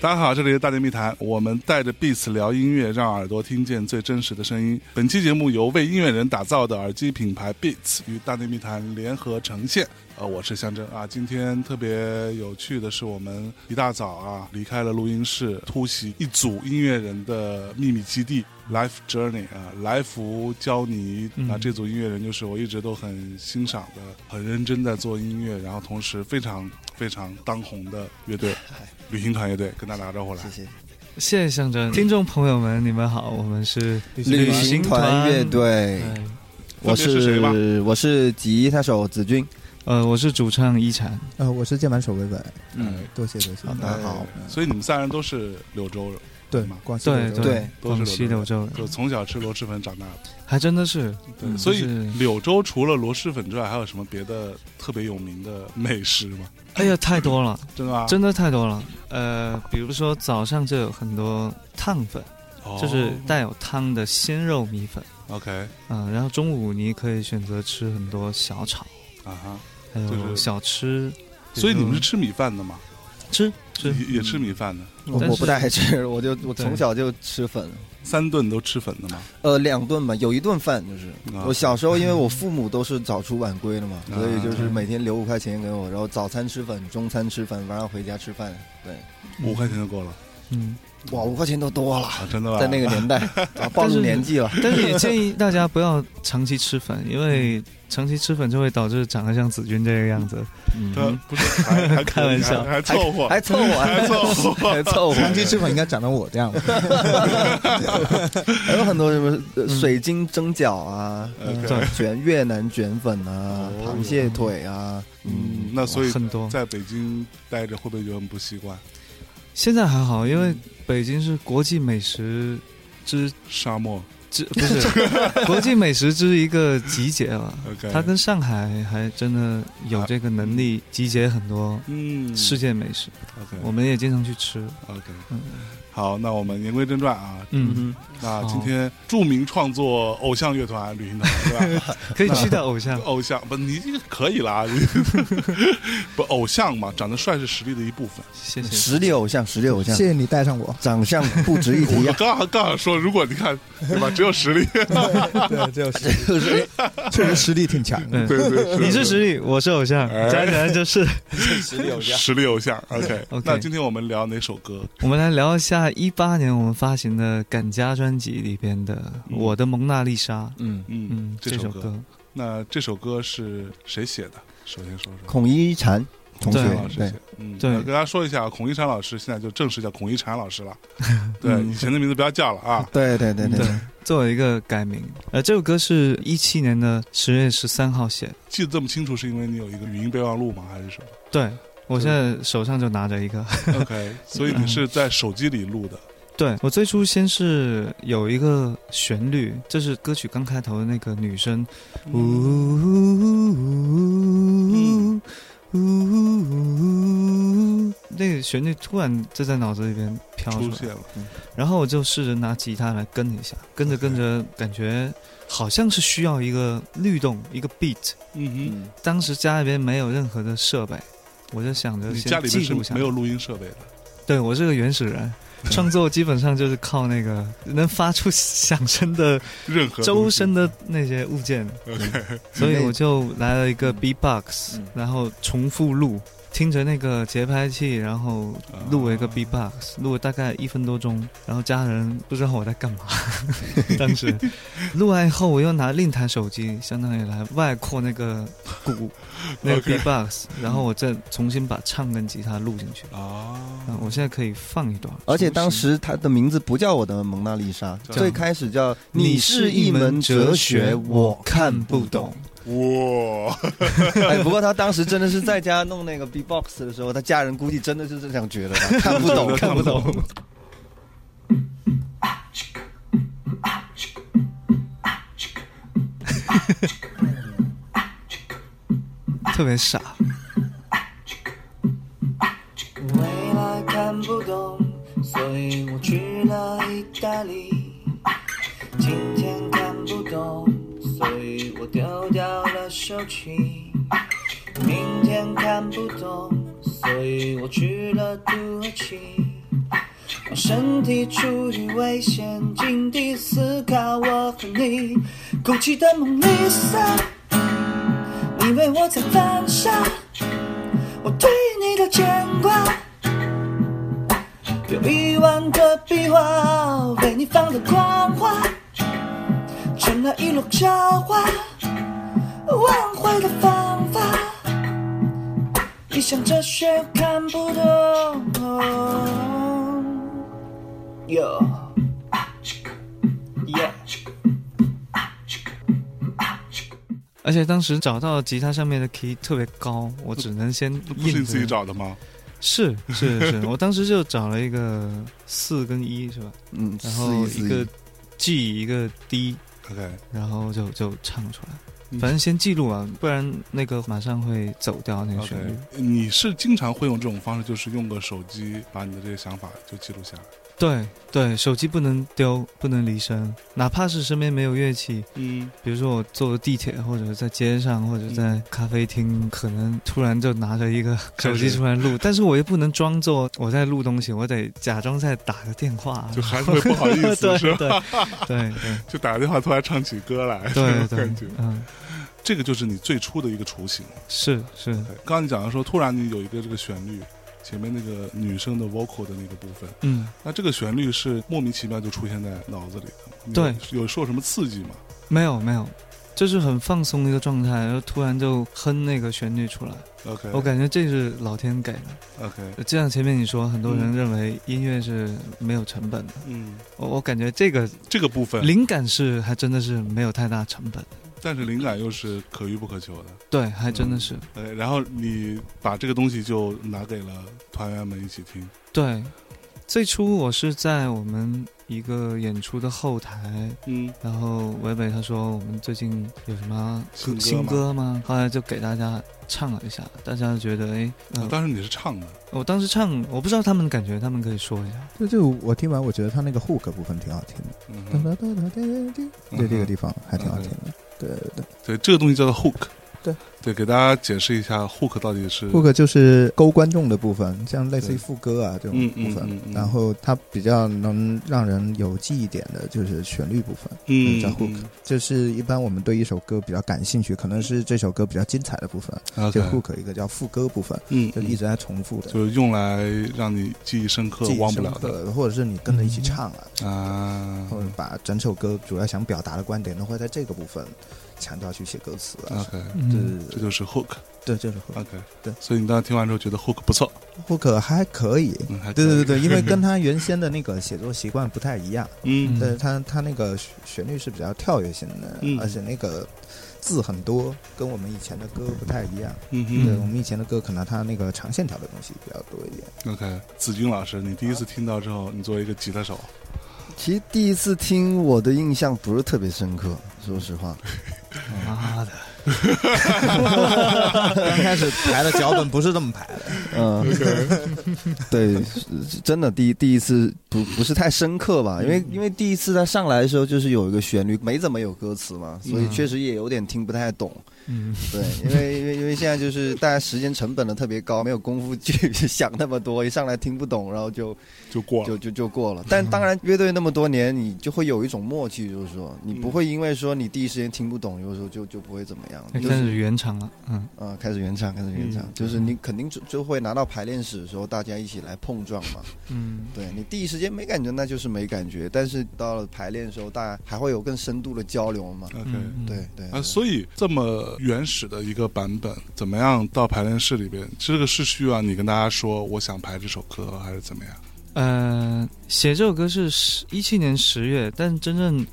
大家好，这里是大内密谈，我们带着 Beats 聊音乐，让耳朵听见最真实的声音。本期节目由为音乐人打造的耳机品牌 Beats 与大内密谈联合呈现。呃，我是象征啊。今天特别有趣的是，我们一大早啊离开了录音室，突袭一组音乐人的秘密基地 Life Journey 啊，来福教你。那这组音乐人就是我一直都很欣赏的，很认真在做音乐，然后同时非常非常当红的乐队旅行团乐队，跟大家打个招呼来。谢谢。谢谢象征，听众朋友们，你们好，我们是旅行团乐队，哎我分别是谁吧？是我是吉他手子君，呃，我是主唱一禅，呃，我是键盘手伟伟，嗯，多谢多谢。好大家好，所以你们三人都是柳州人，对嘛？广西对柳州对都是广西柳州人，就从小吃螺蛳粉长大的。还真的是，对，嗯所以柳州除了螺蛳粉之外，还有什么别的特别有名的美食吗？哎呀，太多了，真的吗？真的太多了。呃，比如说早上就有很多烫粉，哦就是带有汤的鲜肉米粉，OK 嗯、然后中午你可以选择吃很多小炒，啊哈。还有小吃，所以你们是吃米饭的吗？吃吃。也也吃米饭的，我我不太爱吃，我就我从小就吃粉，三顿都吃粉的吗？呃，两顿吧，有一顿饭就是啊。我小时候，因为我 父母都是早出晚归的嘛，啊所以就是每天留五块钱给我，然后早餐吃粉，中餐吃粉，晚上回家吃饭，对，五块钱就够了。嗯，哇，五块钱都多了，啊！真的吧？在那个年代，啊暴露年纪了，但是也建议大家不要长期吃粉，因为长期吃粉就会导致长得像子君这个样子。他嗯，不是还还 开玩笑还还凑合，还凑合，还凑合。还凑合，长期吃粉应该长成我这样。还有很多什么呃水晶蒸饺啊卷越南卷粉啊，哦螃蟹腿啊，嗯嗯，，那所以很多。在北京待着会不会觉得很不习惯？现在还好，因为北京是国际美食之沙漠之 不是国际美食之一个集结了。OK，它跟上海还真的有这个能力集结很多嗯世界美食，OK。我们也经常去吃。OK 嗯好，那我们言归正传啊。嗯，那好今天著名创作偶像乐团旅行团对吧？可以期待偶像。偶像不，你这个可以啦。不，偶像嘛，长得帅是实力的一部分。谢谢。实力偶像，实力偶像谢，谢你带上我。长相不值一提 我刚，刚刚刚说，如果你看对吧，只有实力，对，只有实力，就是确实实力挺强的。嗯，对对，你是实力，我是偶像，哎加起来就是。实力偶像。实力偶像。OK，OK 那今天我们聊哪首歌？我们来聊一下一八年我们发行的《赶家》专辑里边的《嗯我的蒙娜丽莎》。嗯，嗯嗯，，这。首歌那这首歌是谁写的？首先说说。孔一禅同学对对老师写，嗯，对呃跟大家说一下，孔一禅老师现在就正式叫孔一禅老师了，对，嗯以前的名字不要叫了啊。对对对对对，作为一个改名。呃，这首歌是一七年的十月十三号写的。记得这么清楚，是因为你有一个语音备忘录吗？还是什么对我现在手上就拿着一个。？OK，所以你是在手机里录的。对我最初先是有一个旋律，这是歌曲刚开头的那个女生，呜呜呜呜，那个旋律突然就在脑子里边飘出来，出现了，然后我就试着拿吉他来跟一下，跟着跟着，感觉好像是需要一个律动，一个 beat。嗯哼，当时家里边没有任何的设备，我就想着，家里没有录音设备的，对我是个原始人，创作基本上就是靠那个 能发出响声的任何周身的那些物件，OK，所以我就来了一个 B-box，、嗯。然后重复录，听着那个节拍器，然后录了一个 B-box，录了大概一分多钟，然后家人不知道我在干嘛，当时录完以后，我又拿另一台手机，相当于来外扩那个鼓，那个 B-box，然后我再重新把唱跟吉他录进去。啊嗯，我现在可以放一段。而且当时他的名字不叫我的蒙娜丽莎，最开始叫你是一门哲学，我看不懂。哇，哎，不过他当时真的是在家弄那个 B-box 的时候，他家人估计真的是这样觉得的，看不懂，看不懂。特别傻。未来看不懂，所以我去了意大利。我丢掉了手机。明天看不懂，所以我去了土耳其。让身体处于危险境地，思考我和你哭泣的蒙丽莎。你为我在犯傻，我对你的牵挂。有一万个笔画为你放的狂花，成了一路笑话，挽回的方法。一项哲学看不懂。而且当时找到吉他上面的 key 特别高，我只能先印着那不是你自己找的吗？是是是，我当时就找了一个四跟一是吧？嗯，然后一个 G 一个 D，OK，然后就就唱出来。嗯反正先记录啊，不然那个马上会走掉那个旋律。你是经常会用这种方式，就是用个手机把你的这些想法就记录下来。对对，手机不能丢，不能离身，哪怕是身边没有乐器，嗯，比如说我坐地铁或者在街上或者在咖啡厅，可能突然就拿着一个手机出来录，但是我又不能装作我在录东西，我得假装在打个电话，就还是会不好意思，对 是吧？对对对 就打个电话突然唱起歌来，这对对种感觉，。嗯，这个就是你最初的一个雏形。是是，刚刚你讲的说，突然你有一个这个旋律，前面那个女生的 vocal 的那个部分，嗯，那这个旋律是莫名其妙就出现在脑子里对。有，受什么刺激吗？没有没有，就是很放松的一个状态，然后突然就哼那个旋律出来，OK，我感觉这是老天给的。OK，就像前面你说，很多人嗯认为音乐是没有成本的，嗯，我我感觉这个这个部分，灵感是还真的是没有太大成本，但是灵感又是可遇不可求的。对，还真的是。呃，然后你把这个东西就拿给了团员们一起听。对，最初我是在我们一个演出的后台，嗯然后伟伟他说我们最近有什么新歌新吗歌吗？后来就给大家唱了一下，大家觉得哎，呃当时你是唱的，我当时唱，我不知道他们的感觉，他们可以说一下。就就我听完，我觉得他那个 hook 部分挺好听的，嗯哒哼，哒哒哒哒哒，对这个地方还挺好听的。对对对，这个东西叫做 hook。对对，给大家解释一下 hook 到底是，hook 就是勾观众的部分，像类似于副歌啊这种嗯部分嗯嗯嗯。然后它比较能让人有记忆点的就是旋律部分，嗯叫 hook。这是一般我们对一首歌比较感兴趣，可能是这首歌比较精彩的部分，嗯就 OK，hook 一个叫副歌部分，嗯，就一直在重复的。就是用来让你记忆深刻忘不了深的刻或者是你跟着一起唱啊，啊。或者把整首歌主要想表达的观点都会在这个部分强调去写歌词啊。OK，对，这就是 hook。对，就是 hook。OK，对所以你当时听完之后觉得 hook 不错，hook 还可以。嗯，还对对对对，因为跟 他原先的那个写作习惯不太一样，嗯对他他那个旋旋律是比较跳跃性的，嗯而且那个字很多，跟我们以前的歌不太一样。嗯哼对我们以前的歌，可能他那个长线条的东西比较多一点。，OK，子君老师，你第一次听到之后，你作为一个吉他手，其实第一次听我的印象不是特别深刻，说实话。妈的，刚开始排的脚本不是这么排的，嗯，对，真的第一第一次不不是太深刻吧，因为因为第一次他上来的时候就是有一个旋律，没怎么有歌词嘛，所以嗯。确实也有点听不太懂。嗯，对，因为因为因为现在就是大家时间成本的特别高，没有功夫去想那么多，一上来听不懂，然后就就过了就。就就过了。但当然，乐队那么多年，你就会有一种默契，就是说你不会因为说你第一时间听不懂，有时候就就不会怎么样，就是开始原唱了，嗯啊，开始原唱，开始原唱，嗯就是你肯定就就会拿到排练室的时候，大家一起来碰撞嘛。嗯，对你第一时间没感觉，那就是没感觉。但是到了排练的时候，大家还会有更深度的交流嘛。OK，嗯对对啊，所以这么原始的一个版本，怎么样到排练室里边？这个是需要你跟大家说我想排这首歌，还是怎么样？呃，写这首歌是十一七年十月，但真正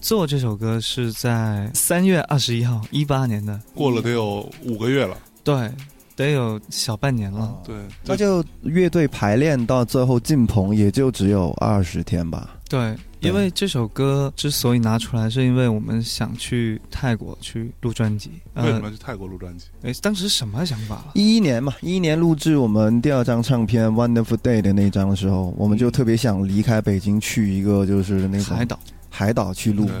做这首歌是在三月二十一号，一八年的，过了得有五个月了，对，得有小半年了。哦对，那就乐队排练到最后进棚，也就只有二十天吧。对，对因为这首歌之所以拿出来，是因为我们想去泰国去录专辑。为什么去泰国录专辑？哎，当时什么想法了？一一年嘛，一一年录制我们第二张唱片《Wonderful Day》的那张的时候，我们就特别想离开北京，去一个就是那种海岛。海岛去录。对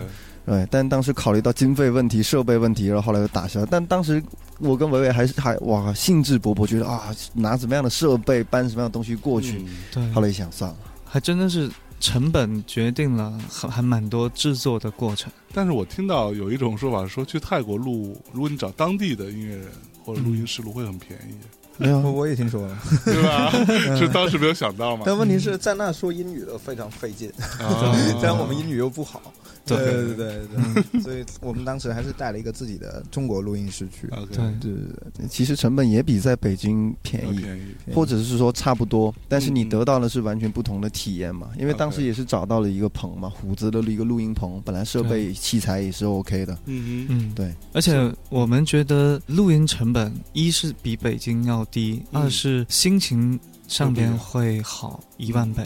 对，但当时考虑到经费问题、设备问题，然后后来又打消。但当时我跟伟伟还是还哇兴致勃勃，觉得啊拿什么样的设备搬什么样的东西过去。嗯对，后来一想算了，还真的是成本决定了还还蛮多制作的过程。但是我听到有一种说法说，去泰国录，如果你找当地的音乐人或者录音师录，会很便宜，没有我 我也听说了，对吧？是当时没有想到嘛？但问题是在那说英语的非常费劲，啊 虽然我们英语又不好。对 对。对对对，所以我们当时还是带了一个自己的中国录音师去。OK，对对对对，其实成本也比在北京便宜，或者是说差不多，但是你嗯。得到的是完全不同的体验嘛。因为当时也是找到了一个棚嘛，虎子的一个录音棚，本来设备器材也是 OK 的。嗯哼，嗯，对，而且我们觉得录音成本一是比北京要低，嗯。二是心情上边会好一万倍。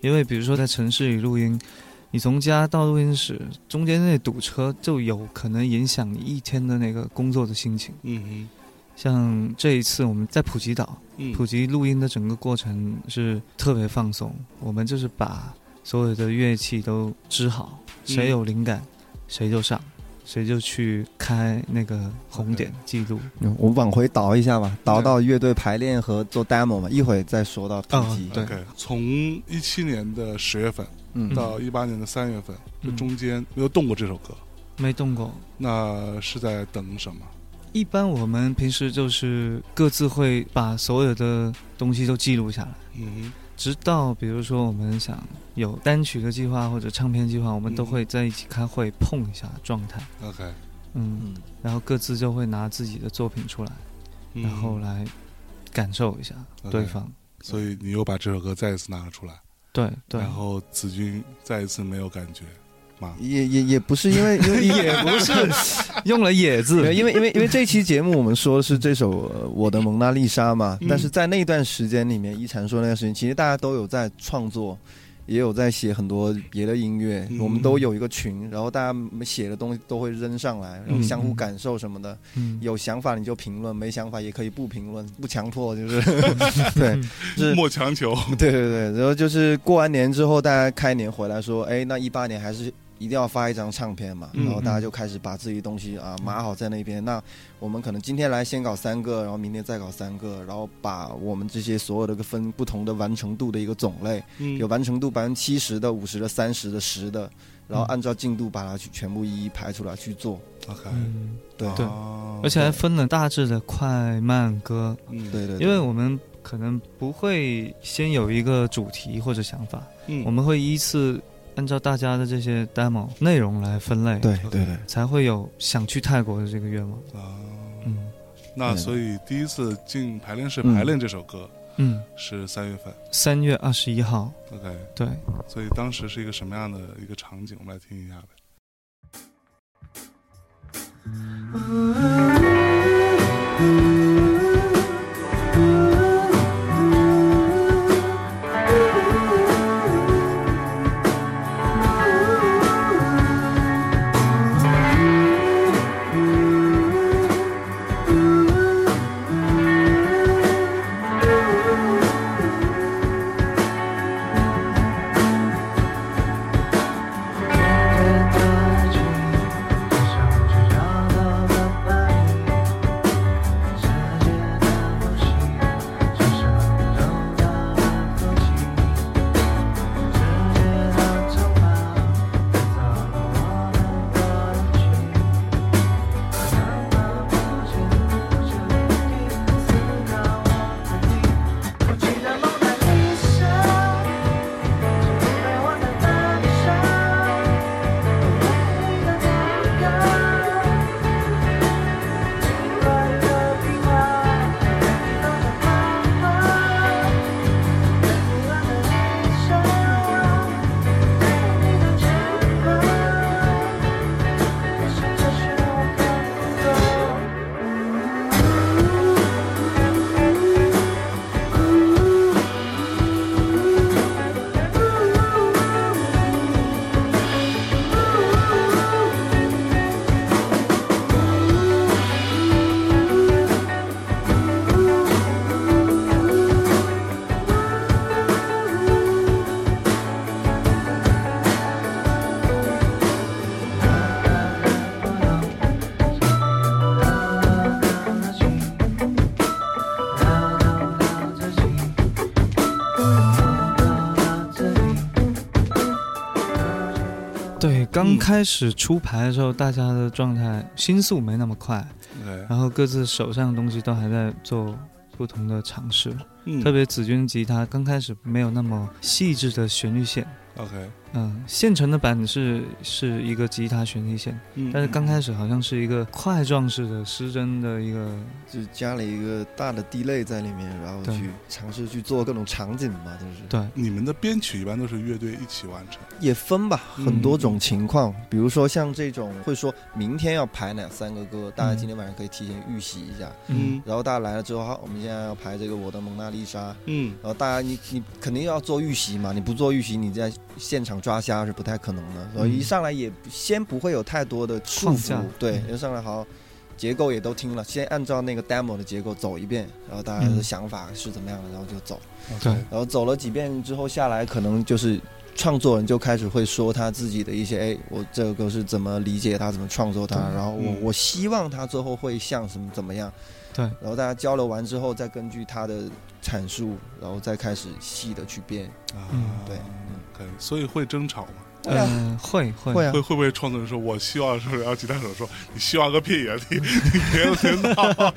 因为比如说在城市里录音，你从家到录音室中间那堵车就有可能影响你一天的那个工作的心情。嗯哼像这一次我们在普吉岛，嗯，普吉录音的整个过程是特别放松，我们就是把所有的乐器都支好，谁有灵感谁就上，谁就去开那个红点记录。嗯我往回倒一下吧，倒到乐队排练和做 demo 嘛，一会儿再说到哦 PG。对从一七年的十月份嗯，到一八年的三月份，这嗯中间没有动过这首歌，没动过。那是在等什么？一般我们平时就是各自会把所有的东西都记录下来。嗯直到比如说我们想有单曲的计划或者唱片计划，我们都嗯。会在一起开会碰一下状态，，OK，嗯，嗯，然后各自就会拿自己的作品出来，嗯。然后来感受一下对方。所以你又把这首歌再一次拿了出来，对对。然，后子君再一次没有感觉吗？也也也不是因为因为也不是用了“野”字，因为因为因为这期节目我们说的是这首呃《我的蒙娜丽莎》嘛，嗯。但是在那段时间里面，一禅说那段时间，其实大家都有在创作，也有在写很多别的音乐，嗯。我们都有一个群，然后大家写的东西都会扔上来，然后相互感受什么的，嗯，有想法你就评论，没想法也可以不评论，不强迫，就是。对，是。莫强求，对对对，然后就是过完年之后，大家开年回来说，哎，那一八年还是一定要发一张唱片嘛，嗯然后大家就开始把自己东西啊码好在那边。那我们可能今天来先搞三个，然后明天再搞三个，然后把我们这些所有的个分不同的完成度的一个种类，嗯。有完成度百分之七十的、五十的、三十的、十的，然后按照进度把它去全部一一排出来去做。OK，嗯，对。对。哦而且还分了大致的快慢歌，嗯对对，对。因为我们可能不会先有一个主题或者想法，嗯。我们会依次按照大家的这些 demo 内容来分类，对对对，才会有想去泰国的这个愿望。啊，嗯。那所以第一次进排练室嗯。排练这首歌嗯，是三月份。三月二十一号，，OK，对，所以当时是一个什么样的一个场景？我们来听一下呗。开始出牌的时候，大家的状态心速没那么快然后各自手上的东西都还在做不同的尝试。嗯。特别子君吉他刚开始没有那么细致的旋律线，OK，嗯，现成的版是是一个吉他旋律线，嗯但是刚开始好像是一个块状式的失真的一个，就加了一个大的地类在里面，然后去尝试去做各种场景吧，就是。对，你们的编曲一般都是乐队一起完成，也分吧，嗯很多种情况。比如说像这种会说明天要排哪三个歌，大家嗯今天晚上可以提前预习一下。嗯。然后大家来了之后，好，我们现在要排这个《我的蒙娜丽莎》，嗯。然后大家你你肯定要做预习嘛，你不做预习，你在现场抓瞎是不太可能的。所以一上来也先不会有太多的束缚，对，嗯一上来好。结构也都听了，先按照那个 demo 的结构走一遍，然后大家的嗯想法是怎么样的，然后就走。对，然后走了几遍之后下来，可能就是创作人就开始会说他自己的一些，哎，我这个歌是怎么理解他，怎么创作他，然后我、嗯我希望他最后会像什么怎么样，对，然后大家交流完之后，再根据他的阐述，然后再开始细的去编。啊，嗯对可以，所以会争吵吗？呃，会会。会啊。会会不会创作人说，我希望说，然后吉他手说，你希望个屁呀、你 你别别闹，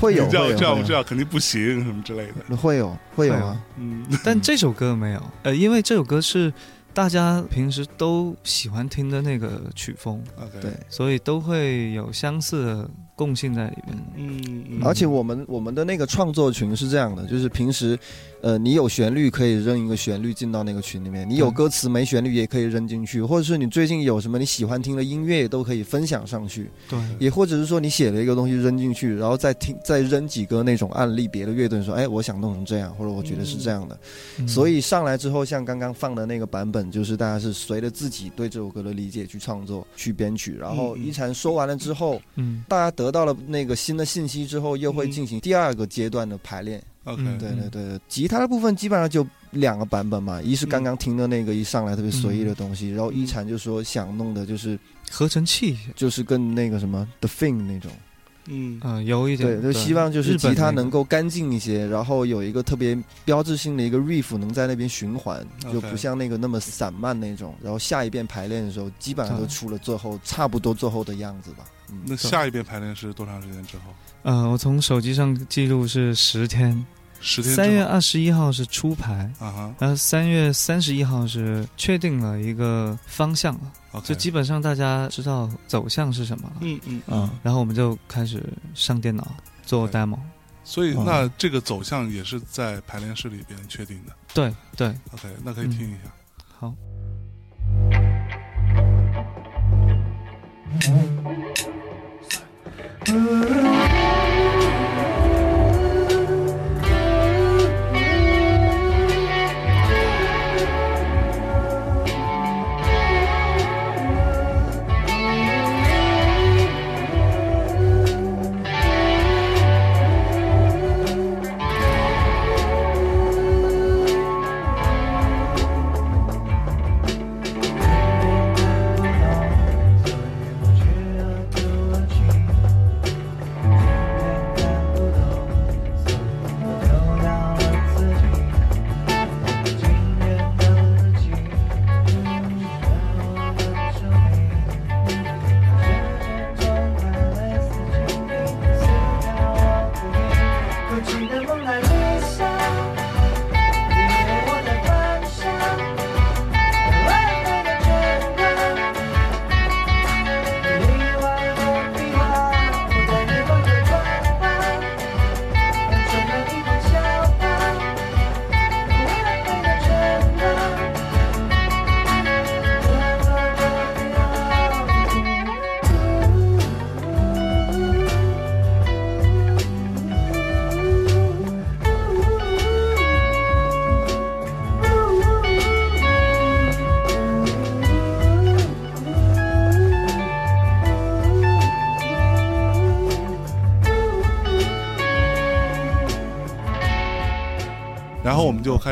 会有这样这样这样肯定不行，什么之类的。会有会有啊。嗯，但这首歌没有，呃，因为这首歌是大家平时都喜欢听的那个曲风，OK，对，所以都会有相似的共性在里面。嗯，嗯，而且我们我们的那个创作群是这样的，就是平时，呃，你有旋律可以扔一个旋律进到那个群里面，你有歌词没旋律也可以扔进去，或者是你最近有什么你喜欢听的音乐也都可以分享上去，对，也或者是说你写了一个东西扔进去，然后再听再扔几个那种案例，别的乐队说，哎，我想弄成这样，或者我觉得是这样的，嗯。所以上来之后，像刚刚放的那个版本，就是大家是随着自己对这首歌的理解去创作、去编曲，然后一禅说完了之后，嗯，大家得到了那个新的信息之后，又会嗯。进行第二个阶段的排练。OK，嗯对对对，吉他的部分基本上就两个版本嘛，一是刚刚听的那个一上来特别随意的东西，然后一禅就说想弄的就是合成器，就是跟那个什么 The Thing 那种，嗯。啊，有一点对，就希望就是吉他能够干净一些，然后有一个特别标志性的一个 riff 能在那边循环，就不像那个那么散漫那种。然后下一遍排练的时候，基本上都出了最后差不多最后的样子吧。嗯，那下一遍排练是多长时间之后？呃，我从手机上记录是十天，十天。三月二十一号是初排，啊哈。然后三月三十一号是确定了一个方向了，，OK，就基本上大家知道走向是什么了，嗯嗯嗯，然后我们就开始上电脑做 demo，所以嗯那这个走向也是在排练室里边确定的。对对，OK，那可以听一下。好。可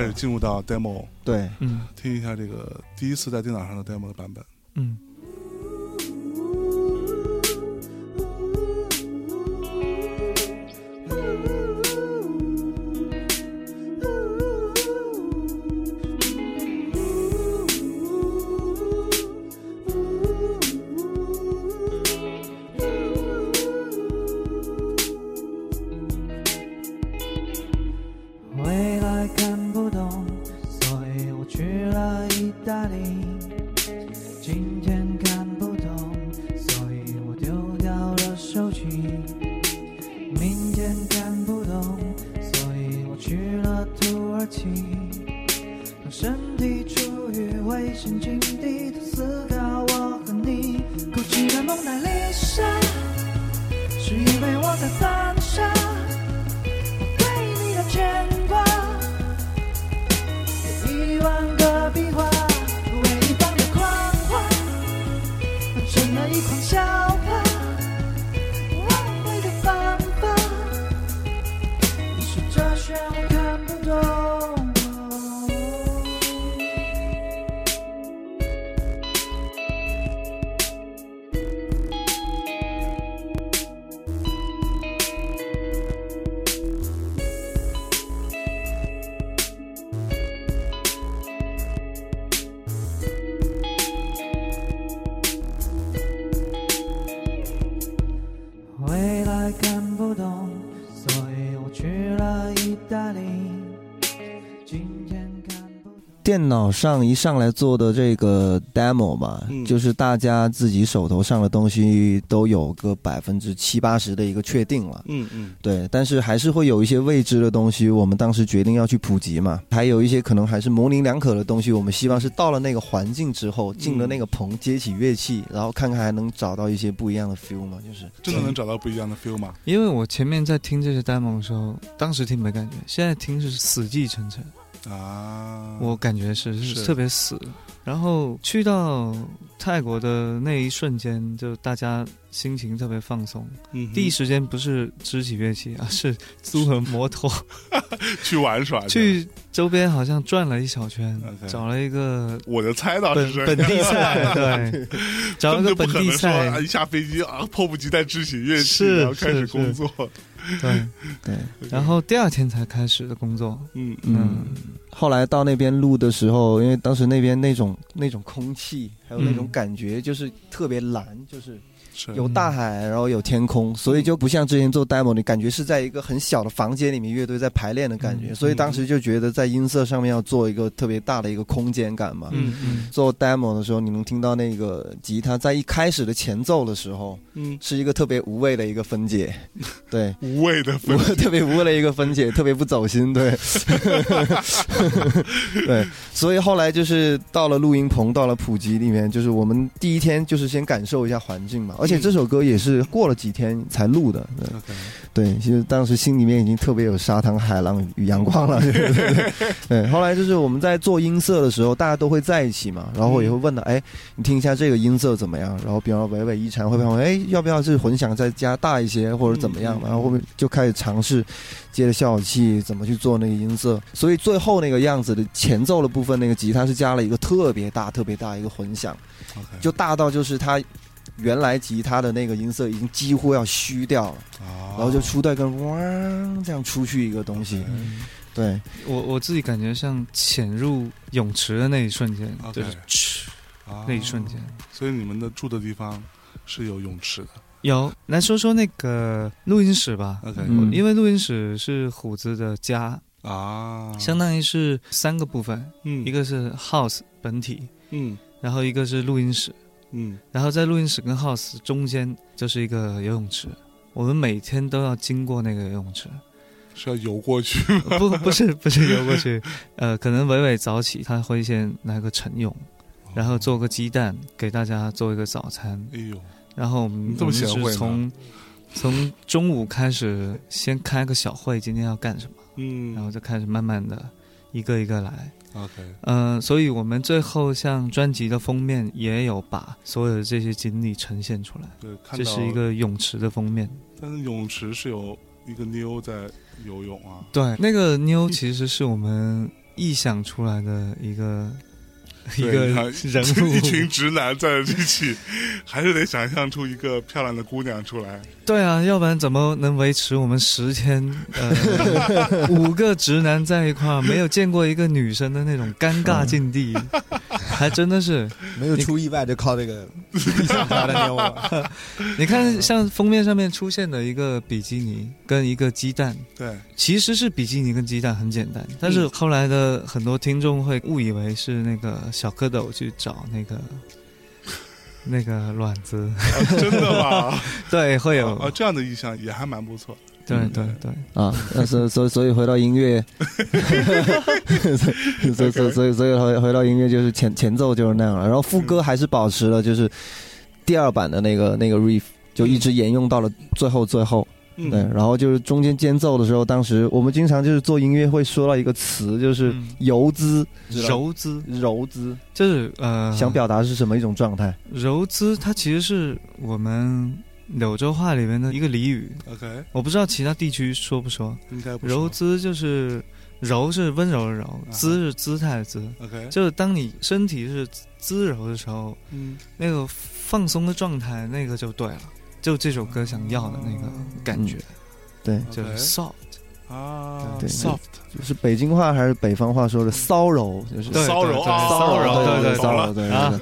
开始进入到 demo，对，嗯。听一下这个第一次在电脑上的 demo 的版本。电脑上一上来做的这个 demo 嘛，嗯就是大家自己手头上的东西都有个百分之七八十的一个确定了。嗯嗯对，但是还是会有一些未知的东西，我们当时决定要去普及嘛。还有一些可能还是模棱两可的东西，我们希望是到了那个环境之后，进了那个棚，接起乐器，然后看看还能找到一些不一样的 feel 嘛。就是真的能找到不一样的 feel 吗？因为我前面在听这些 demo 的时候，当时听没感觉，现在听是死气沉沉，啊，我感觉是是。是特别死。然后去到泰国的那一瞬间，就大家心情特别放松，嗯第一时间不是支起乐器，而 是租了摩托。去玩耍去。周边好像转了一小圈找了一个我就猜到是本本地菜，对，找了个本地根本就不可能说啊菜，一下飞机啊，迫不及待支起乐器，然后开始是。工作。对，对，然后第二天才开始的工作，嗯。嗯。后来到那边录的时候，因为当时那边那种那种空气，还有那种嗯。感觉，就是特别蓝，就是是。有大海，然后有天空，所以就不像之前做 demo，你感觉是在一个很小的房间里面乐队在排练的感觉，嗯所以当时就觉得在音色上面要做一个特别大的一个空间感嘛。嗯。嗯，做 demo 的时候，你能听到那个吉他在一开始的前奏的时候，嗯，是一个特别无味 的一个分解，对，无谓的分特别无味的一个分解，特别不走心，对，对，所以后来就是到了录音棚，到了普及里面，就是我们第一天就是先感受一下环境嘛，而且这首歌也是过了几天才录的，对其实当时心里面已经特别有沙滩、海浪与阳光了，对对对对。后来就是我们在做音色的时候，大家都会在一起嘛，然后我也会问他，哎，你听一下这个音色怎么样？然后比方说伟伟一禅会问我，哎，要不要是混响再加大一些，或者怎么样嘛？然后后面就开始尝试接着效果器怎么去做那个音色，所以最后那个样子的前奏的部分，那个吉他是加了一个特别大、特别大一个混响就大到就是它。原来吉他的那个音色已经几乎要虚掉了，然然后就出带跟哇这样出去一个东西，对，我我自己感觉像潜入泳池的那一瞬间啊那一瞬间。所以你们的住的地方是有泳池的。有来说说那个录音室吧，OK，嗯。因为录音室是虎子的家，啊，相当于是三个部分，嗯。一个是 house 本体，嗯。然后一个是录音室，嗯。然后在录音室跟 house 中间就是一个游泳池。我们每天都要经过那个游泳池，是要游过去不不是不是游过去，呃，可能伟伟早起他会先来个晨泳，然后做个鸡蛋给大家做一个早餐，哎呦，然后我们你这么从从中午开始先开个小会，今天要干什么，嗯，然后就开始慢慢的一个一个来。OK，嗯、所以我们最后像专辑的封面也有把所有的这些经历呈现出来，对，看到这是一，个泳池的封面。但是泳池是有一个妞在游泳啊，对，那个妞其实是我们臆想出来的一个 一个人物。一，群直男在一起，还是得想象出一个漂亮的姑娘出来。对啊，要不然怎么能维持我们十天呃五个直男在一块儿，没有见过一个女生的那种尴尬境地，还真的是。没有出意外就靠这个。你看，像封面上面出现的一个比基尼跟一个鸡蛋，对，其实是比基尼跟鸡蛋很简单，但是后来的很多听众会误以为是那个小蝌蚪去找那个 那个卵子，啊真的吗？对，会有，啊，这样的意象也还蛮不错。对对对，啊，那所所所以回到音乐，所以所以所以所以回回到音乐就是前前奏就是那样了，然后副歌还是保持了就是第二版的那个那个 riff，就一直沿用到了最后最后。嗯。对，然后就是中间间奏的时候，当时我们经常就是做音乐会说到一个词，就是嗯。游姿，柔姿柔姿，就是呃，想表达是什么一种状态？柔姿，它其实是我们柳州话里面的一个俚语，OK，我不知道其他地区说不说。应该不柔是姿就是柔是温柔的柔，姿是姿态的姿，OK，就是当你身体是姿柔的时候，嗯，那个放松的状态，那个就对了，就这首歌想要的那个感觉，对，就是 soft，啊对，soft，就是北京话还是北方话说的骚扰，就是骚柔啊骚扰，对对对骚扰，对对啊。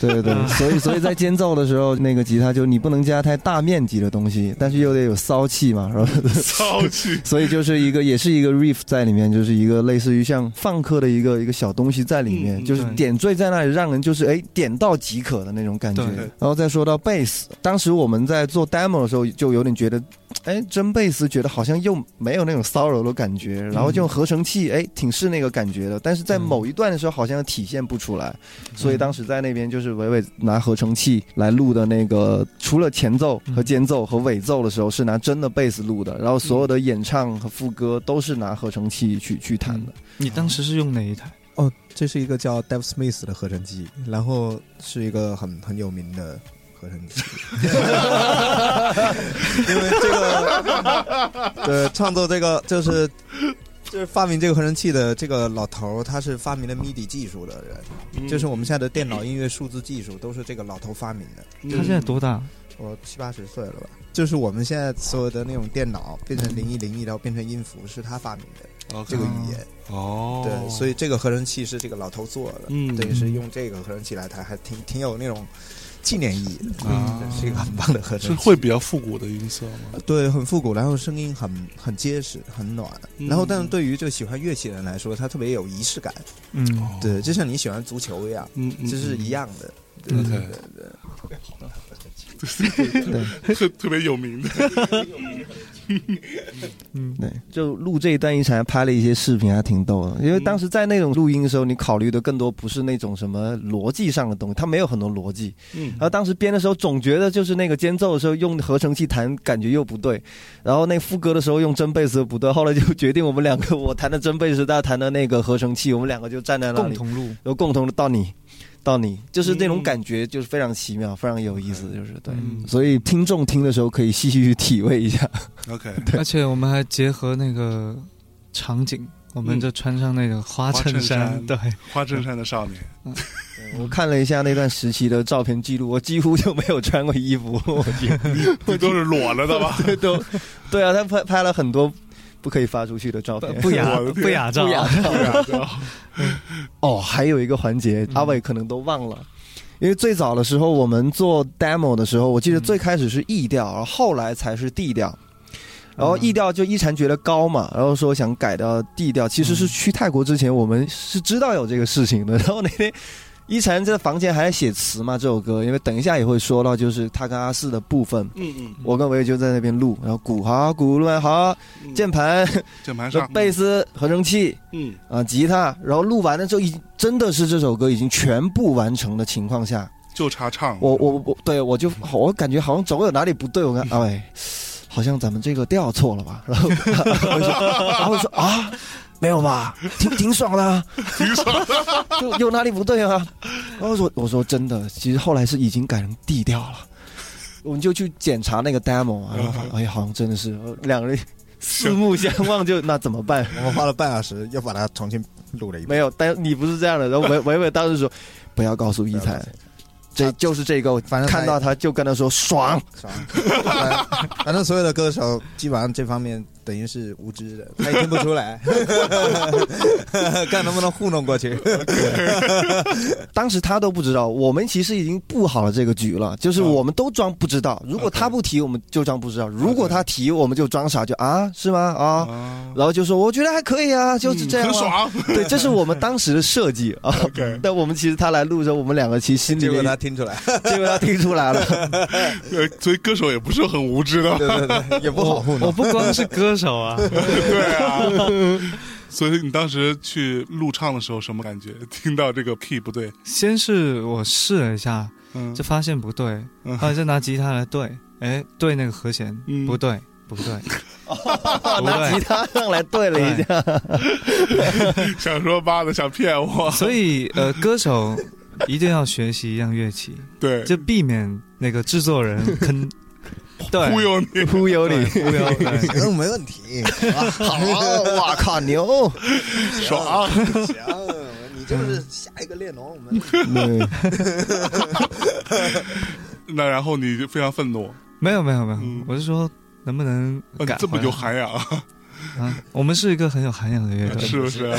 对对对对，所以 所以在间奏的时候，那个吉他就你不能加太大面积的东西，但是又得有骚气嘛，然后 骚气，所以就是一个也是一个 riff 在里面，就是一个类似于像放克的一个一个小东西在里面，嗯就是点缀在那里，让人就是哎点到即可的那种感觉。然后再说到贝斯，当时我们在做 demo 的时候就有点觉得，哎，真贝斯觉得好像又没有那种骚扰的感觉，然后就用合成器，哎，挺是那个感觉的，但是在某一段的时候好像体现不出来，所以当时在那边就是伟伟拿合成器来录的那个，除了前奏和间奏和尾奏的时候是拿真的贝斯录的，然后所有的演唱和副歌都是拿合成器去去弹的。你当时是用哪一台？哦，这是一个叫 Dave Smith 的合成器，然后是一个很很有名的合成器，因为这个对创作这个就是就是发明这个合成器的这个老头儿，他是发明了 MIDI 技术的人，就是我们现在的电脑音乐数字技术都是这个老头发明的。他现在多大？我七八十岁了吧？就是我们现在所有的那种电脑变成零一零一，然后变成音符，是他发明的这个语言。哦，对，所以这个合成器是这个老头做的，嗯等于是用这个合成器来弹，还挺挺有那种纪念意义的，啊是一个很棒的合成器。会比较复古的音色吗？对，很复古，然后声音很很结实，很暖。嗯然后，但是对于就喜欢乐器的人来说，它特别有仪式感。嗯，对，就像你喜欢足球一样，嗯，嗯 这是一。样的。对对。对特特别有名的，对，就录这一段一场还拍了一些视频，还挺逗的。因为当时在那种录音的时候，你考虑的更多不是那种什么逻辑上的东西，它没有很多逻辑。嗯然后当时编的时候，总觉得就是那个间奏的时候用合成器弹，感觉又不对。然后那副歌的时候用真贝斯不对。后来就决定我们两个，我弹的真贝斯，他弹的那个合成器，我们两个就站在那里，共同录。然后共同的到你，到你，就是那种嗯。感觉，就是非常奇妙，非常有意思，就是对。嗯。所以听众听的时候可以细细去体味一下。OK，而且我们还结合那个场景，我们就穿上那个花衬衫衫，对，花衬衫的少年，我看了一下那段时期的照片记录，我几乎就没有穿过衣服，我觉得。你都是裸了的吧？都对啊，他拍拍了很多不可以发出去的照片，不雅不雅照不，雅照。哦，还有一个环节，嗯阿伟可能都忘了。因为最早的时候，我们做 demo 的时候，我记得嗯最开始是 E 调，然后后来才是 D 调。然后嗯 E 调就一禅觉得高嘛，然后说想改到 D 调。其实是去泰国之前，我们是知道有这个事情的。然后那天一禅在房间还在写词嘛，这首歌，因为等一下也会说到，就是他跟阿四的部分。嗯嗯我跟维就在那边录，然后鼓好，鼓录完好，嗯，键盘、键盘上贝，斯、合成器嗯啊、吉他，然后录完了之后，已真的是这首歌已经全部完成的情况下，就差唱，我我我对我就我感觉好像总有哪里不对，我看啊喂，好像咱们这个调错了吧？然后然后我说啊，没有吧，挺挺爽的、啊，挺爽的，就有哪里不对啊？然后说我说真的，其实后来是已经改成 D 调了，我们就去检查那个 demo 啊，然后发现哎呀，好像真的是两个人四目相望就，那怎么办？我们花了半小时又把它重新录了一遍。没有，但你不是这样的。然后伟伟伟当时说，不要告诉一彩，这就是这个，反正看到他就跟他说爽。爽。反反正所有的歌手基本上这方面等于是无知的，他也听不出来，看能不能糊弄过去。当时他都不知道，我们其实已经布好了这个局了，就是我们都装不知道。如果他不提，我们就装不知道；如果他提，我们就装傻，就啊，是吗？啊，啊，然后就说我觉得还可以啊，就是这样、嗯很啊。爽。对，这是我们当时的设计啊。OK 但我们其实他来录的时候，我们两个其实心里结果面他听出来，结果他听出来了。呃所以歌手也不是很无知的，对对对，也不好糊弄我。不光是歌手啊，对啊。所以你当时去录唱的时候什么感觉？听到这个 key 不对，先是我试了一下，嗯。就发现不对，嗯。后来就拿吉他来对，哎，对那个和弦嗯。不对，不对，拿吉他上来对了一下，想说妈的想骗我，所以呃，歌手一定要学习一样乐器，对，就避免那个制作人坑，对，忽悠你，忽悠你。忽悠，你，嗯，没问题。好，哇靠，牛！爽。行，你就是下一个列侬，我们对那然后你就非常愤怒，没有没有没有嗯，我是说能不能改啊这么有涵养，啊？我们是一个很有涵养的乐队，是不是？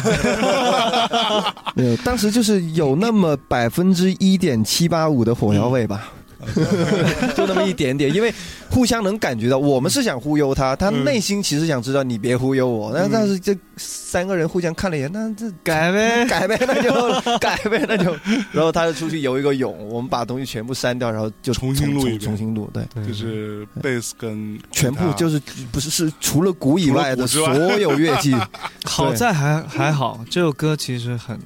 没有，当时就是有那么百分之一点七八五的火药味吧。就那么一点点，因为互相能感觉到，我们是想忽悠他，他嗯内心其实想知道你别忽悠我。但嗯但是这三个人互相看了一眼，那这 改呗，改呗，那就改呗，那就，然后他就出去游一个泳，我们把东西全部删掉，然后就重新录一遍。重新录，对，就是贝斯跟全部就是是不是是除了鼓以外的所有乐器，好在还还好，这首歌其实很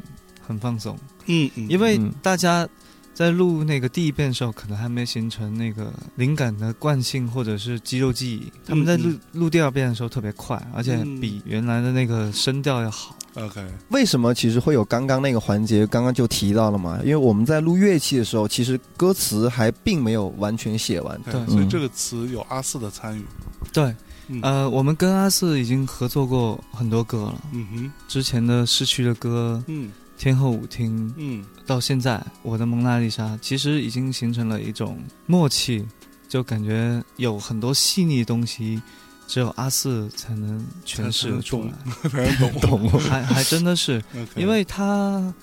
很放松，嗯嗯，因为嗯。大家在录那个第一遍的时候，可能还没形成那个灵感的惯性或者是肌肉记忆。他们在录嗯。录第二遍的时候特别快，而且嗯。比原来的那个声调要好。OK，为什么其实会有刚刚那个环节？刚刚就提到了嘛，因为我们在录乐器的时候，其实歌词还并没有完全写完。对。嗯所以这个词有阿四的参与，对，嗯。呃，我们跟阿四已经合作过很多歌了，嗯哼，之前的《逝去的歌》嗯《天后舞厅》嗯到现在我的蒙娜丽莎，其实已经形成了一种默契，就感觉有很多细腻的东西，只有阿四才能诠释得出来。才能懂懂 还还真的是，因为他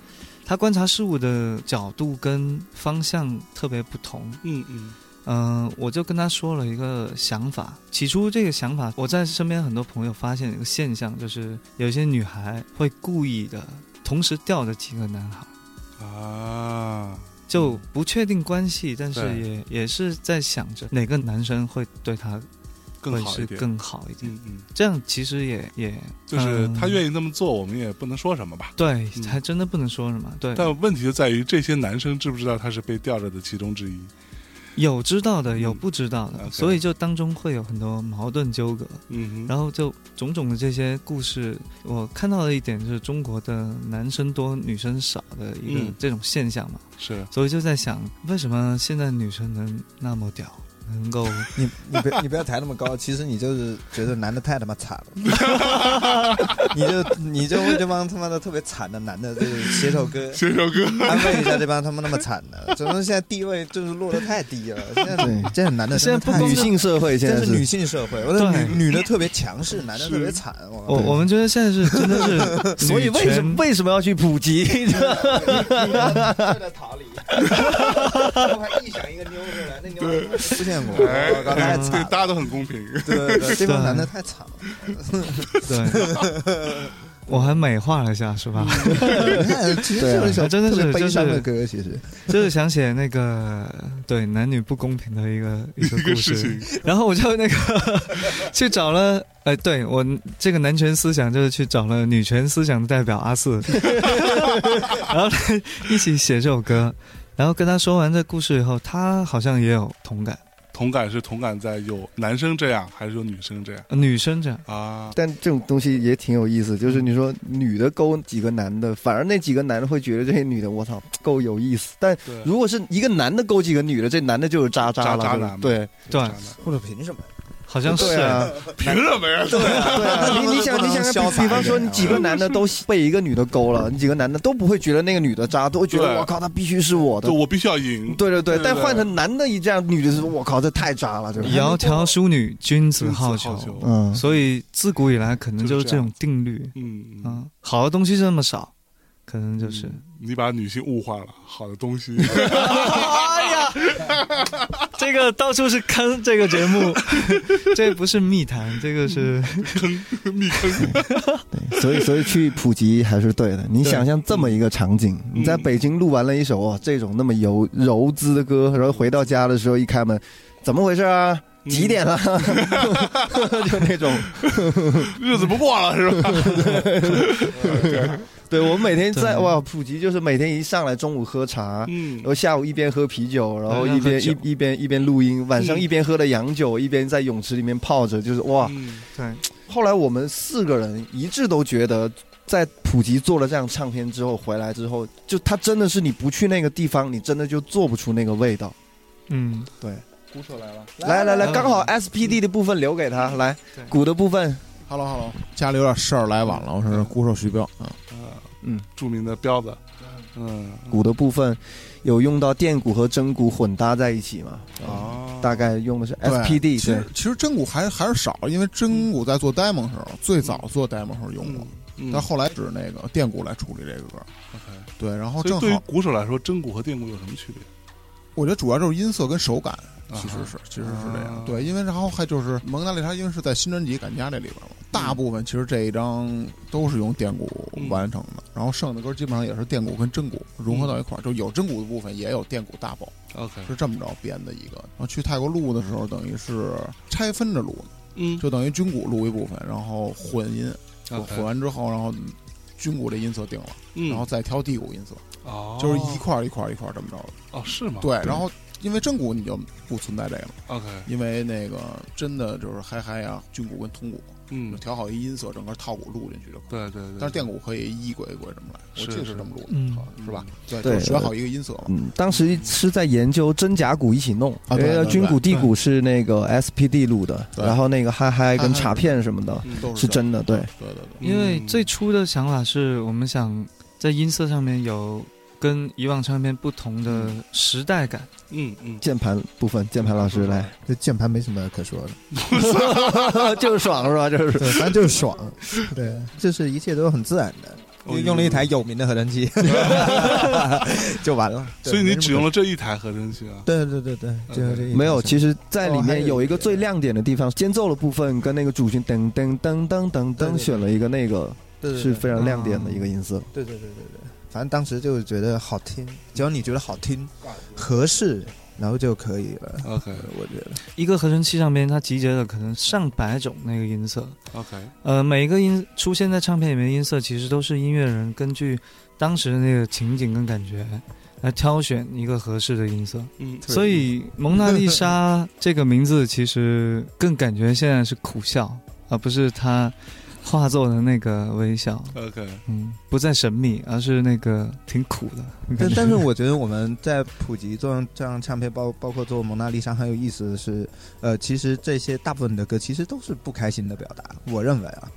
他观察事物的角度跟方向特别不同。嗯嗯嗯、我就跟他说了一个想法。起初这个想法，我在身边很多朋友发现一个现象，就是有些女孩会故意的同时吊着几个男孩。啊，就不确定关系，但是也也是在想着哪个男生会对他更好一点，更好一点。嗯嗯，这样其实也也就是他愿意、意那么做，我们也不能说什么吧。对，嗯还真的不能说什么。对，但问题就在于这些男生知不知道他是被吊着的其中之一？有知道的，有嗯不知道的所以就当中会有很多矛盾纠葛。嗯哼，然后就种种的这些故事，我看到了一点就是中国的男生多女生少的一个嗯。这种现象嘛，是。所以就在想，为什么现在女生能那么屌，能够 你你不要你不要抬那么高，其实你就是觉得男的太他妈惨了，你就你就为这帮他妈的特别惨的男的，就是写首歌写首歌，安慰一下这帮他们那么惨的，怎么现在地位就是落得太低了？现在对这男的现在女性社会现在是女性社会，我的女女的特别强势，男的特别惨。我我我们觉得现在是真的是 所以为什么为什么要去普及？睡在塔里，我还臆想一个妞出来，那妞出现过，哎。大家都很公平。对对对，这帮男的太惨了。对，我还美化了一下，是吧？你看，其实对啊是一首真的是悲伤就是的歌，其实。就是想写那个对男女不公平的一个 一个故事然后我就那个去找了，哎，对我这个男权思想就是去找了女权思想的代表阿四，然后呢一起写这首歌，然后跟他说完这故事以后，他好像也有同感，同感是同感在有男生这样，还是有女生这样？呃女生这样，啊？但这种东西也挺有意思，就是你说女的勾几个男的，反而那几个男的会觉得这些女的我操够有意思。但对，如果是一个男的勾几个女的，这男的就是渣渣了，渣渣男嘛对，对。或者凭什么？好像是啊，凭什么呀？对啊，对啊，你你想你想比比方说你几个 男的都被一个女的勾了，你几个男的都不会觉得那个女的渣，都会觉得我靠，她必须是我的就。我必须要赢。对对对，对对但换成男的一这样，女的是我靠，这太渣了，这个。窈窕淑女，君子好好逑逑。嗯，所以自古以来可能就是这种定律嗯，嗯啊，好的东西这么少，可能就是嗯你把女性物化了，好的东西。哎呀，这个到处是坑，这个节目，这不是密谈，这个是坑密坑。对，所以所以去普及还是对的。你想象这么一个场景，嗯你在北京录完了一首哇这种那么柔柔滋的歌，然后回到家的时候一开门，怎么回事啊？几点了？就那种，日子不过了是吧？对我们每天在哇普及，就是每天一上来中午喝茶，嗯。然后下午一边喝啤酒，然后一边一一边一边录音，晚上嗯。一边喝的洋酒，一边在泳池里面泡着，就是哇。嗯对，后来我们四个人一致都觉得，在普吉做了这样唱片之后，回来之后，就他真的是你不去那个地方，你真的就做不出那个味道。嗯，对，鼓手来了，来来来，刚好 SPD 的部分留给他，来鼓的部分，Hello Hello，家里有点事儿来晚了，我是鼓手徐彪。啊。嗯，著名的彪子。嗯，鼓的部分有用到电鼓和真鼓混搭在一起吗？哦，大概用的是 SPD，对其实，其实真鼓还还是少，因为真鼓在做 demo 时候，最早做 demo 时候用过，嗯，但后来是那个电鼓来处理这个歌。对，然后所以对于正好，鼓手来说，真鼓和电鼓有什么区别？我觉得主要就是音色跟手感，啊其实是其实是这啊样。对，因为然后还就是蒙娜丽莎，因为是在新专辑《赶家》这里边嘛，大部分其实这一张都是用电鼓完成的，然后剩的歌基本上也是电鼓跟真鼓融合到一块儿，就有真鼓的部分，也有电鼓大爆。OK，是这么着编的一个。然后去泰国录的时候，等于是拆分着录的，嗯就等于军鼓录一部分，然后混音，混完之后，然后军鼓这音色定了，嗯，然后再挑地鼓音色，哦，就是一块儿一块儿一块儿这么着的。哦是吗？对，然后因为真鼓你就不存在这个了，OK，因为那个真的就是嗨嗨呀，军鼓跟铜鼓嗯，调好一音色，整个套鼓录进去就可以。对对对，但是电鼓可以一轨一轨这么来，我是记得是是这么录的，嗯好是吧？对，对就是学好一个音色嘛。嗯，当时是在研究真假鼓一起弄，啊对对因为军鼓、地鼓是那个 SPD 录的，然后那个嗨嗨跟卡片什么的是真的，对，对对对。因为嗯最初的想法是我们想在音色上面有跟以往唱片不同的时代感，嗯嗯，键盘部分，键盘老师来，这键盘没什么可说的，就是爽是吧？就是。对，反正就是爽，对，就是一切都很自然的。我用了一台有名的合成器，就完了。所以你只用了这一台合成器啊？对对对对，就是这一没有，其实在里面有一个。最亮点的地方，间奏的部分跟那个主旋噔噔噔噔噔噔，选了一个那个是非常亮点的一个音色。对对对对对，反正当时就觉得好听，只要你觉得好听、合适，然后就可以了。OK 我觉得。一个合成器上面它集结了可能上百种那个音色，OK，呃，每一个音出现在唱片里面的音色，其实都是音乐人根据当时的那个情景跟感觉来挑选一个合适的音色。嗯所以“蒙娜丽莎”这个名字其实更感觉现在是苦笑，而不是她画作的那个微笑。OK，嗯，不再神秘，而是那个挺苦的。但但是我觉得我们在普及做这样唱片，包包括做蒙娜丽莎很有意思的是，呃，其实这些大部分的歌其实都是不开心的表达，我认为啊，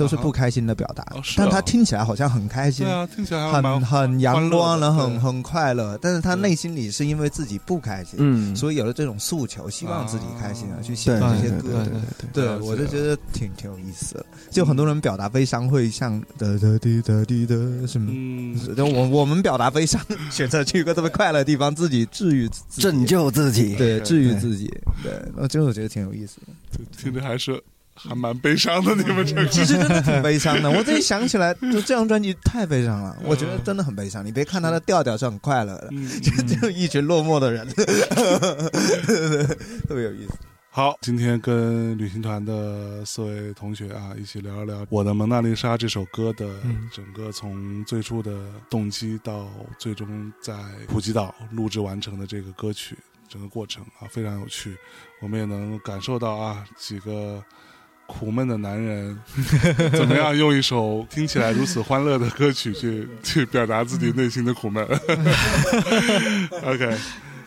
都是不开心的表达，哦啊但他听起来好像很开心对。啊，听起来很很阳光，然后很很快乐，但是他内心里是因为自己不开心，嗯，所以有了这种诉求，希望自己开心啊，啊去写对对这些歌对。对对，了解我就觉得挺挺有意思的。就很多人表达悲伤会像哒哒滴哒滴哒什么，嗯，就我我们表达悲伤，选择去一个特别快乐的地方，自己治愈自己拯，救自己。对，治愈自己。对，我真的觉得挺有意思的。听着还是还蛮悲伤的，你们这个其实真的挺悲伤的，我自己想起来，就这张专辑太悲伤了，我觉得真的很悲伤。你别看它的调调是很快乐的，嗯，就就一群落寞的人，特别有意思。好，今天跟旅行团的四位同学啊，一起聊一聊《我的蒙娜丽莎》这首歌的嗯整个从最初的动机到最终在普吉岛录制完成的这个歌曲整个过程啊，非常有趣。我们也能感受到啊，几个苦闷的男人 怎么样用一首听起来如此欢乐的歌曲去 去表达自己内心的苦闷。OK。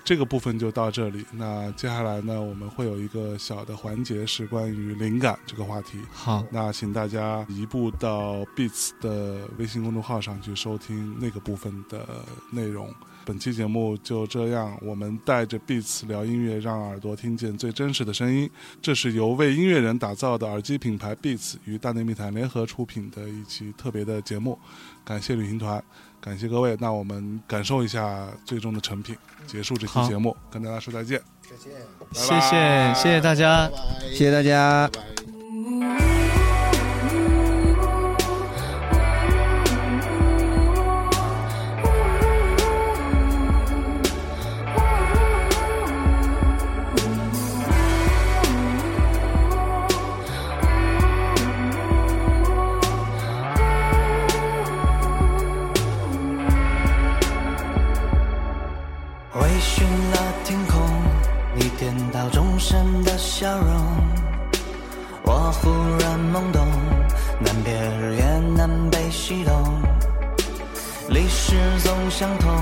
这个部分就到这里。那接下来呢，我们会有一个小的环节是关于灵感这个话题。好，那请大家移步到 Beats 的微信公众号上去收听那个部分的内容。本期节目就这样，我们带着 Beats 聊音乐，让耳朵听见最真实的声音。这是由为音乐人打造的耳机品牌 Beats 与大内密谈联合出品的一期特别的节目。感谢旅行团，感谢各位。那我们感受一下最终的成品，结束这期节目，跟大家说再见再见。谢谢谢谢大家。谢谢大家。倒众生的笑容，我忽然懵懂，难别日夜南北西东，历史总相同，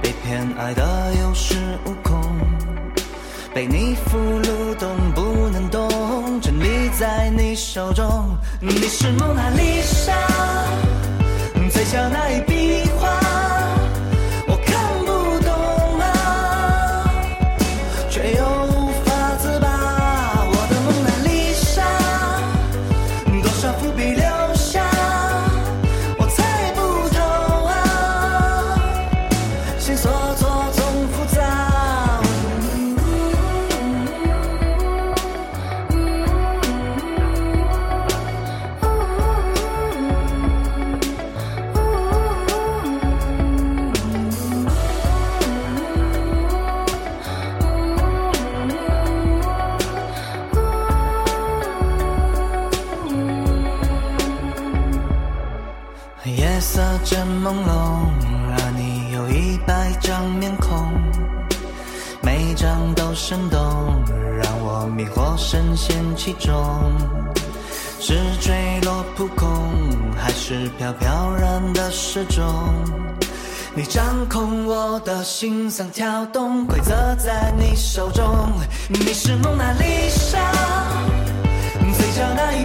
被偏爱的有恃无恐，被你俘虏动不能动，真理在你手中，你是蒙娜丽莎，最小那一笔其中。是坠落扑空，还是飘飘然的失重？你掌控我的心脏跳动，规则在你手中。你是蒙娜丽莎，嘴角那一